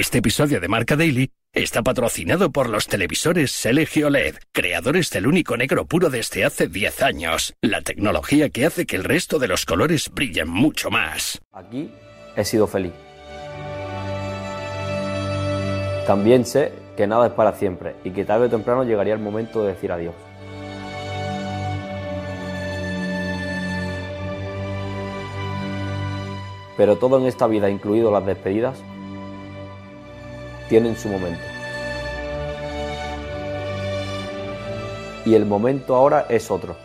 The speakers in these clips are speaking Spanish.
Este episodio de Marca Daily está patrocinado por los televisores LG OLED, creadores del único negro puro desde hace 10 años. La tecnología que hace que el resto de los colores brillen mucho más. Aquí he sido feliz. También sé que nada es para siempre y que tarde o temprano llegaría el momento de decir adiós. Pero todo en esta vida, incluido las despedidas, tienen su momento. Y el momento ahora es otro.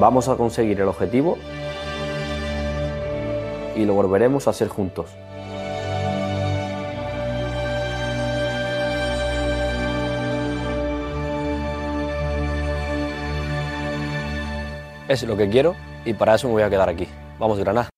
Vamos a conseguir el objetivo y lo volveremos a hacer juntos. Es lo que quiero y para eso me voy a quedar aquí. Vamos, Granada.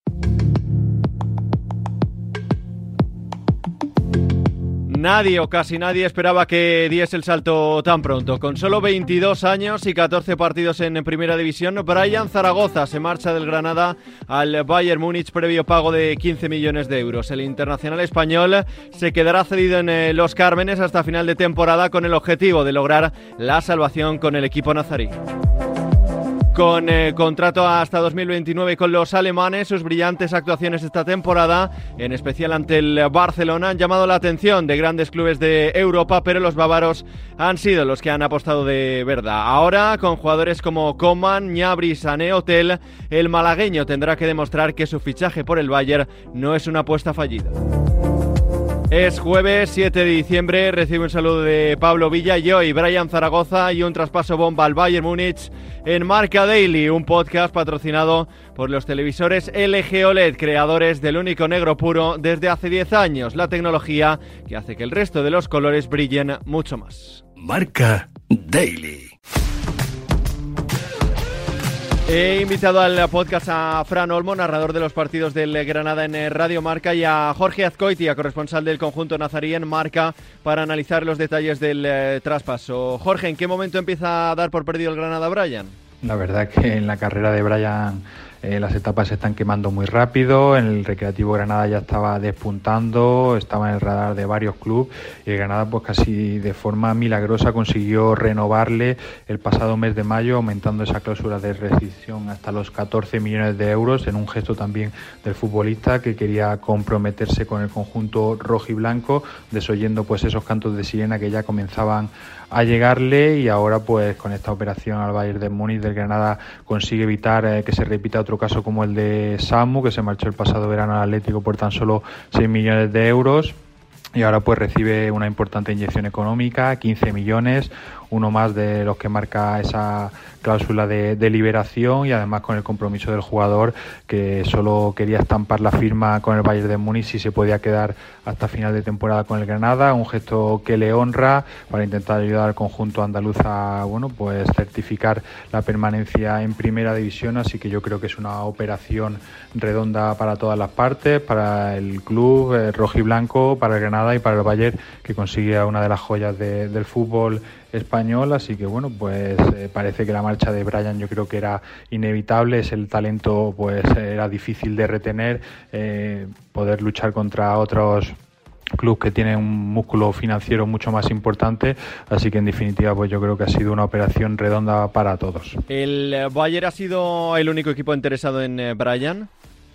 Nadie o casi nadie esperaba que diese el salto tan pronto. Con solo 22 años y 14 partidos en Primera División, Brian Zaragoza se marcha del Granada al Bayern Múnich previo pago de 15 millones de euros. El internacional español se quedará cedido en eh, Los Cármenes hasta final de temporada con el objetivo de lograr la salvación con el equipo nazarí. Con contrato hasta 2029 con los alemanes, sus brillantes actuaciones esta temporada, en especial ante el Barcelona, han llamado la atención de grandes clubes de Europa, pero los bávaros han sido los que han apostado de verdad. Ahora, con jugadores como Coman, Ñabri, Sané, Hotel, el malagueño tendrá que demostrar que su fichaje por el Bayern no es una apuesta fallida. Es jueves 7 de diciembre, recibe un saludo de Pablo Villa y Brian Zaragoza y un traspaso bomba al Bayern Múnich en Marca Daily, un podcast patrocinado por los televisores LG OLED, creadores del único negro puro desde hace 10 años, la tecnología que hace que el resto de los colores brillen mucho más. Marca Daily. He invitado al podcast a Fran Olmo, narrador de los partidos del Granada en Radio Marca, y a Jorge Azcoitia, corresponsal del conjunto nazarí en Marca, para analizar los detalles del eh, traspaso. Jorge, ¿en qué momento empieza a dar por perdido el Granada Brian? La verdad que en la carrera de Brian eh, las etapas se están quemando muy rápido, el Recreativo Granada ya estaba despuntando, estaba en el radar de varios clubes y el Granada pues casi de forma milagrosa consiguió renovarle el pasado mes de mayo aumentando esa cláusula de rescisión hasta los 14 millones de euros en un gesto también del futbolista que quería comprometerse con el conjunto rojo y blanco, desoyendo pues esos cantos de sirena que ya comenzaban a llegarle y ahora pues con esta operación al Bayern de Múnich del Granada consigue evitar eh, que se repita otro caso como el de Samu que se marchó el pasado verano al Atlético por tan solo 6 millones de euros. Y ahora pues recibe una importante inyección económica, 15 millones, uno más de los que marca esa cláusula de, liberación y además con el compromiso del jugador que solo quería estampar la firma con el Bayern de Múnich si se podía quedar hasta final de temporada con el Granada, un gesto que le honra para intentar ayudar al conjunto andaluz a bueno, pues certificar la permanencia en primera división, así que yo creo que es una operación redonda para todas las partes, para el club eh, rojo y blanco, para el Granada y para el Bayern que consigue una de las joyas del fútbol español, así que bueno, pues eh, parece que la marcha de Brian yo creo que era inevitable, es el talento pues era difícil de retener, eh, poder luchar contra otros clubes que tienen un músculo financiero mucho más importante, así que en definitiva pues yo creo que ha sido una operación redonda para todos. ¿El Bayern ha sido el único equipo interesado en eh, Brian?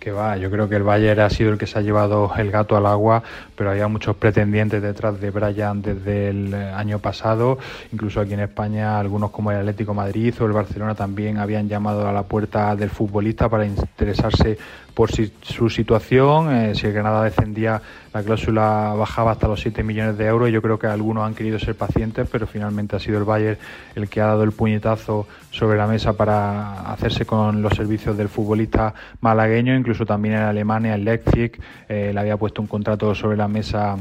Que va, yo creo que el Bayern ha sido el que se ha llevado el gato al agua, pero había muchos pretendientes detrás de Brian desde el año pasado, incluso aquí en España algunos como el Atlético Madrid o el Barcelona también habían llamado a la puerta del futbolista para interesarse por su situación. Eh, si el Granada descendía, la cláusula bajaba hasta los 7 millones de euros. Yo creo que algunos han querido ser pacientes, pero finalmente ha sido el Bayern el que ha dado el puñetazo sobre la mesa para hacerse con los servicios del futbolista malagueño. Incluso también en Alemania, el Leipzig, eh, le había puesto un contrato sobre la mesa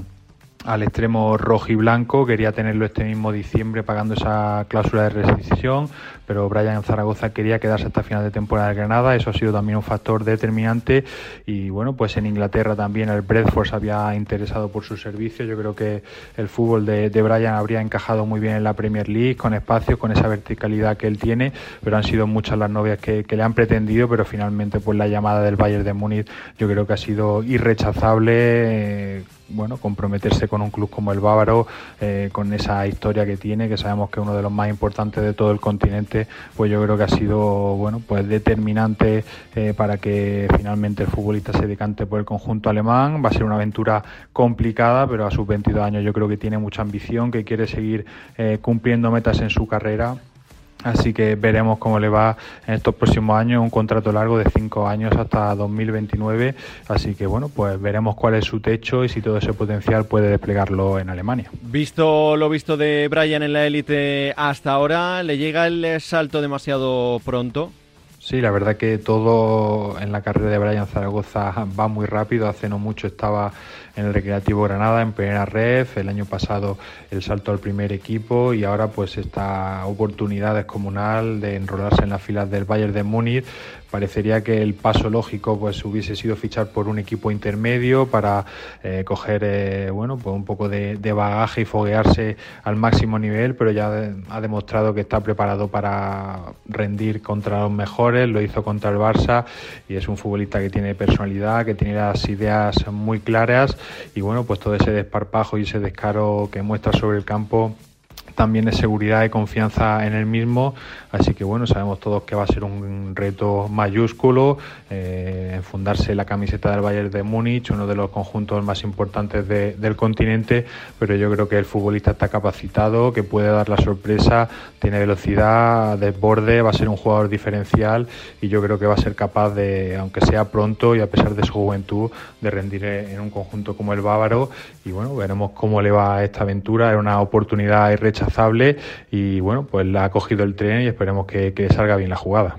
al extremo rojo y blanco, quería tenerlo este mismo diciembre pagando esa cláusula de rescisión, pero Brian Zaragoza quería quedarse hasta final de temporada de Granada, eso ha sido también un factor determinante. Y bueno, pues en Inglaterra también el Bradford se había interesado por su servicio, yo creo que el fútbol de, Brian habría encajado muy bien en la Premier League, con espacio, con esa verticalidad que él tiene, pero han sido muchas las novias que, le han pretendido, pero finalmente pues la llamada del Bayern de Múnich yo creo que ha sido irrechazable. Eh, bueno, comprometerse con un club como el Bávaro, eh, con esa historia que tiene, que sabemos que es uno de los más importantes de todo el continente, pues yo creo que ha sido bueno, pues determinante eh, para que finalmente el futbolista se decante por el conjunto alemán. Va a ser una aventura complicada, pero a sus 22 años yo creo que tiene mucha ambición, que quiere seguir eh, cumpliendo metas en su carrera Así que veremos cómo le va en estos próximos años, un contrato largo de cinco años hasta 2029. Así que bueno, pues veremos cuál es su techo y si todo ese potencial puede desplegarlo en Alemania. Visto lo visto de Brian en la élite hasta ahora, ¿le llega el salto demasiado pronto? Sí, la verdad que todo en la carrera de Brian Zaragoza va muy rápido. Hace no mucho estaba en el Recreativo Granada, en primera red, el año pasado el salto al primer equipo y ahora pues esta oportunidad descomunal de enrolarse en las filas del Bayern de Múnich parecería que el paso lógico pues hubiese sido fichar por un equipo intermedio para eh, coger eh, bueno pues un poco de, bagaje y foguearse al máximo nivel pero ya ha demostrado que está preparado para rendir contra los mejores lo hizo contra el Barça y es un futbolista que tiene personalidad que tiene las ideas muy claras y bueno pues todo ese desparpajo y ese descaro que muestra sobre el campo también es seguridad y confianza en el mismo. Así que bueno, sabemos todos que va a ser un reto mayúsculo, eh, fundarse la camiseta del Bayern de Múnich, uno de los conjuntos más importantes del continente, pero yo creo que el futbolista está capacitado, que puede dar la sorpresa, tiene velocidad, desborde, va a ser un jugador diferencial y yo creo que va a ser capaz de, aunque sea pronto y a pesar de su juventud, de rendir en un conjunto como el bávaro y bueno, veremos cómo le va esta aventura, era una oportunidad irrechazable y bueno, pues la ha cogido el tren y esperemos que, que salga bien la jugada.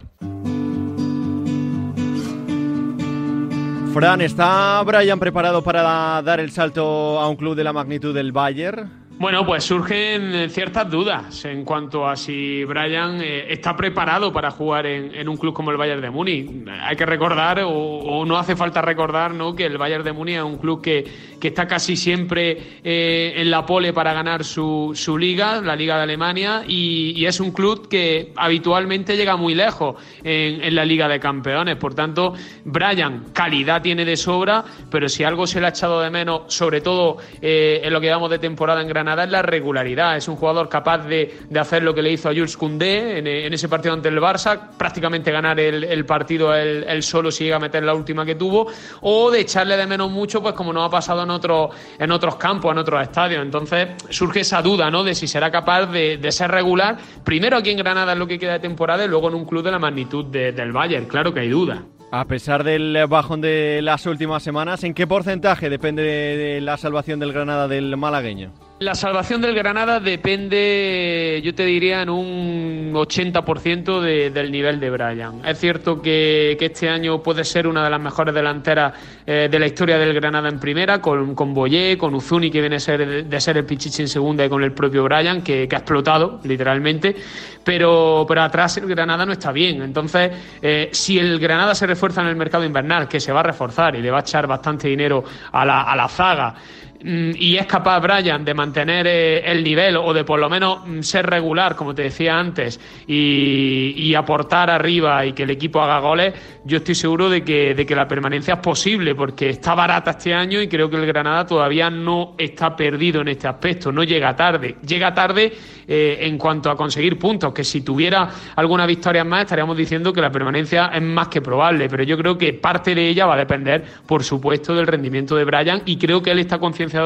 Fran, ¿está Brian preparado para dar el salto a un club de la magnitud del Bayern? Bueno, pues surgen ciertas dudas en cuanto a si Brian eh, está preparado para jugar en, un club como el Bayern de Múnich. Hay que recordar, o, no hace falta recordar, ¿no? que el Bayern de Múnich es un club que, está casi siempre eh, en la pole para ganar su, liga, la Liga de Alemania, y, es un club que habitualmente llega muy lejos en, la Liga de Campeones. Por tanto, Brian, calidad tiene de sobra, pero si algo se le ha echado de menos, sobre todo eh, en lo que vamos de temporada en Gran nada es la regularidad. Es un jugador capaz de, hacer lo que le hizo a Jules Koundé en, ese partido ante el Barça, prácticamente ganar el, partido él, solo si llega a meter la última que tuvo, o de echarle de menos mucho, pues como nos ha pasado en, otros en otros campos, en otros estadios. Entonces surge esa duda, ¿no? De si será capaz de, ser regular, primero aquí en Granada en lo que queda de temporada y luego en un club de la magnitud del Bayern. Claro que hay duda. A pesar del bajón de las últimas semanas, ¿en qué porcentaje depende de la salvación del Granada del malagueño? La salvación del Granada depende, yo te diría, en un 80% del nivel de Brian. Es cierto que, este año puede ser una de las mejores delanteras eh, de la historia del Granada en primera, con, con Boyé, con Uzuni, que viene a ser, de ser el Pichichi en segunda, y con el propio Brian, que, ha explotado, literalmente. Pero, pero atrás el Granada no está bien. Entonces, eh, si el Granada se refuerza en el mercado invernal, que se va a reforzar y le va a echar bastante dinero a la, a la zaga, y es capaz Brian de mantener eh, el nivel o de por lo menos mm, ser regular, como te decía antes, y, aportar arriba y que el equipo haga goles, yo estoy seguro de que, de que la permanencia es posible porque está barata este año y creo que el Granada todavía no está perdido en este aspecto, no llega tarde. Llega tarde eh, en cuanto a conseguir puntos, que si tuviera alguna victoria más estaríamos diciendo que la permanencia es más que probable, pero yo creo que parte de ella va a depender, por supuesto, del rendimiento de Brian y creo que él está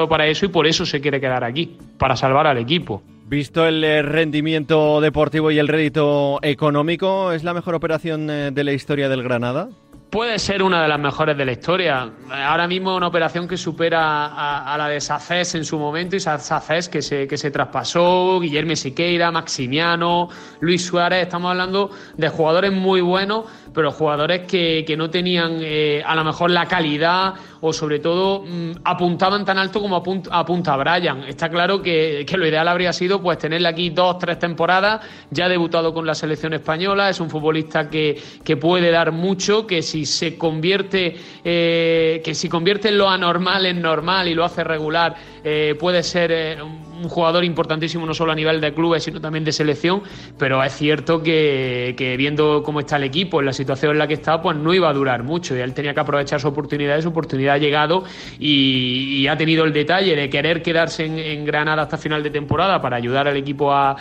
para eso y por eso se quiere quedar aquí, para salvar al equipo. Visto el eh, rendimiento deportivo y el rédito económico, ¿es la mejor operación eh, de la historia del Granada? Puede ser una de las mejores de la historia. Ahora mismo una operación que supera a, la de Sacés en su momento y Sacés que se, que se traspasó, Guillermo Siqueira, Maximiano, Luis Suárez, estamos hablando de jugadores muy buenos, pero jugadores que, no tenían eh, a lo mejor la calidad o sobre todo mm, apuntaban tan alto como apunta, Brian. Está claro que, lo ideal habría sido pues tenerle aquí dos, tres temporadas, ya debutado con la selección española, es un futbolista que, que puede dar mucho, que si se convierte, eh, que si convierte lo anormal en normal y lo hace regular, eh, puede ser eh, un jugador importantísimo no solo a nivel de clubes, sino también de selección, pero es cierto que, viendo cómo está el equipo, en la situación en la que está, pues no iba a durar mucho y él tenía que aprovechar su oportunidad su oportunidad ha llegado y, ha tenido el detalle de querer quedarse en, Granada hasta final de temporada para ayudar al equipo a,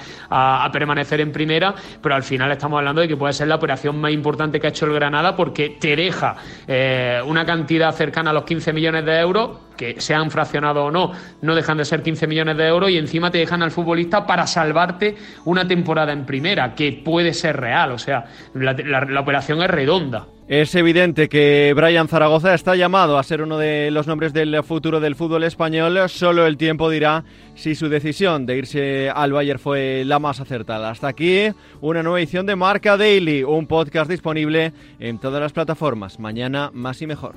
permanecer en primera, pero al final estamos hablando de que puede ser la operación más importante que ha hecho el Granada porque te deja eh, una cantidad cercana a los 15 millones de euros que sean fraccionados o no, no dejan de ser 15 millones de euros y encima te dejan al futbolista para salvarte una temporada en primera, que puede ser real, o sea, la, operación es redonda. Es evidente que Brian Zaragoza está llamado a ser uno de los nombres del futuro del fútbol español. Solo el tiempo dirá si su decisión de irse al Bayern fue la más acertada. Hasta aquí una nueva edición de Marca Daily, un podcast disponible en todas las plataformas. Mañana más y mejor.